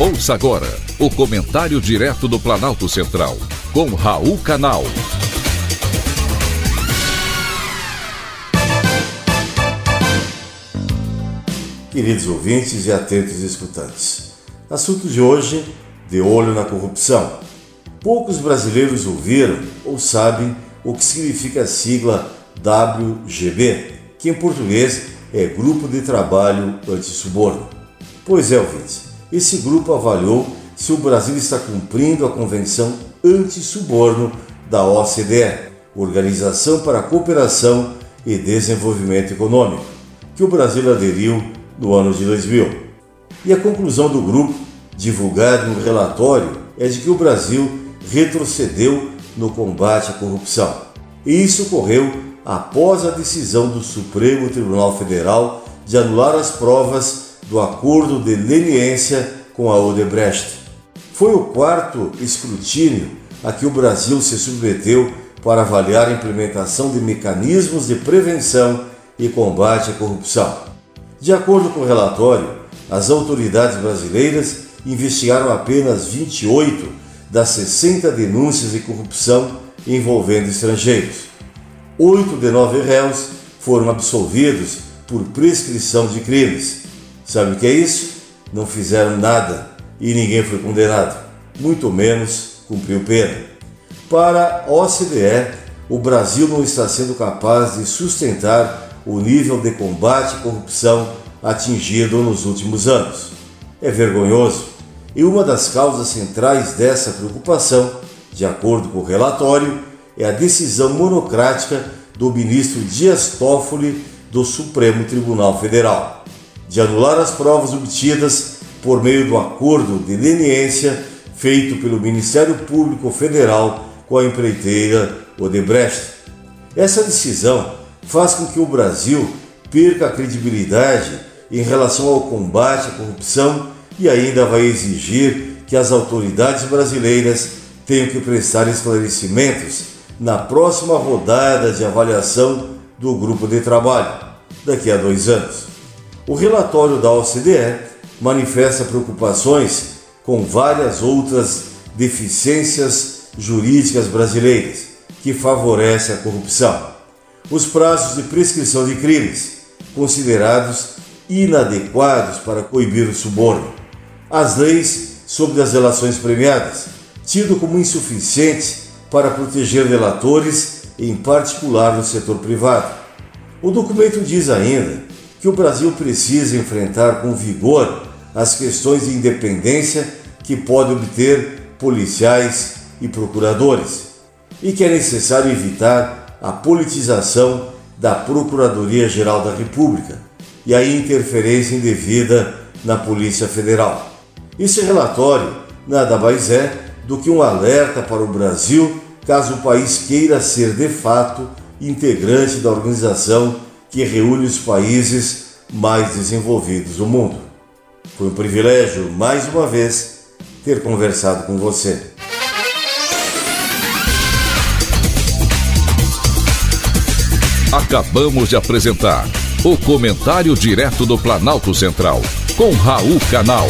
Ouça agora o comentário direto do Planalto Central, com Raul Canal. Queridos ouvintes e atentos escutantes, assunto de hoje: de olho na corrupção. Poucos brasileiros ouviram ou sabem o que significa a sigla WGB, que em português é Grupo de Trabalho Antissuborno. Pois é, ouvintes, esse grupo avaliou se o Brasil está cumprindo a Convenção Anti-Suborno da OCDE, Organização para a Cooperação e Desenvolvimento Econômico, que o Brasil aderiu no ano de 2000. E a conclusão do grupo, divulgada em um relatório, é de que o Brasil retrocedeu no combate à corrupção. E isso ocorreu após a decisão do Supremo Tribunal Federal de anular as provas do acordo de leniência com a Odebrecht. Foi o quarto escrutínio a que o Brasil se submeteu para avaliar a implementação de mecanismos de prevenção e combate à corrupção. De acordo com o relatório, as autoridades brasileiras investigaram apenas 28 das 60 denúncias de corrupção envolvendo estrangeiros. Oito de nove réus foram absolvidos por prescrição de crimes Sabe o que é isso? Não fizeram nada e ninguém foi condenado, muito menos cumpriu pena. Para a OCDE, o Brasil não está sendo capaz de sustentar o nível de combate à corrupção atingido nos últimos anos. É vergonhoso e uma das causas centrais dessa preocupação, de acordo com o relatório, é a decisão monocrática do ministro Dias Toffoli do Supremo Tribunal Federal de anular as provas obtidas por meio do acordo de leniência feito pelo Ministério Público Federal com a empreiteira Odebrecht. Essa decisão faz com que o Brasil perca a credibilidade em relação ao combate à corrupção e ainda vai exigir que as autoridades brasileiras tenham que prestar esclarecimentos na próxima rodada de avaliação do grupo de trabalho, daqui a dois anos. O relatório da OCDE manifesta preocupações com várias outras deficiências jurídicas brasileiras que favorecem a corrupção. Os prazos de prescrição de crimes, considerados inadequados para coibir o suborno. As leis sobre as relações premiadas, tido como insuficientes para proteger delatores, em particular no setor privado. O documento diz ainda que o Brasil precisa enfrentar com vigor as questões de independência que pode obter policiais e procuradores e que é necessário evitar a politização da Procuradoria-Geral da República e a interferência indevida na Polícia Federal. Esse relatório nada mais é do que um alerta para o Brasil caso o país queira ser de fato integrante da organização que reúne os países mais desenvolvidos do mundo. Foi um privilégio, mais uma vez, ter conversado com você. Acabamos de apresentar o Comentário Direto do Planalto Central, com Raul Canal.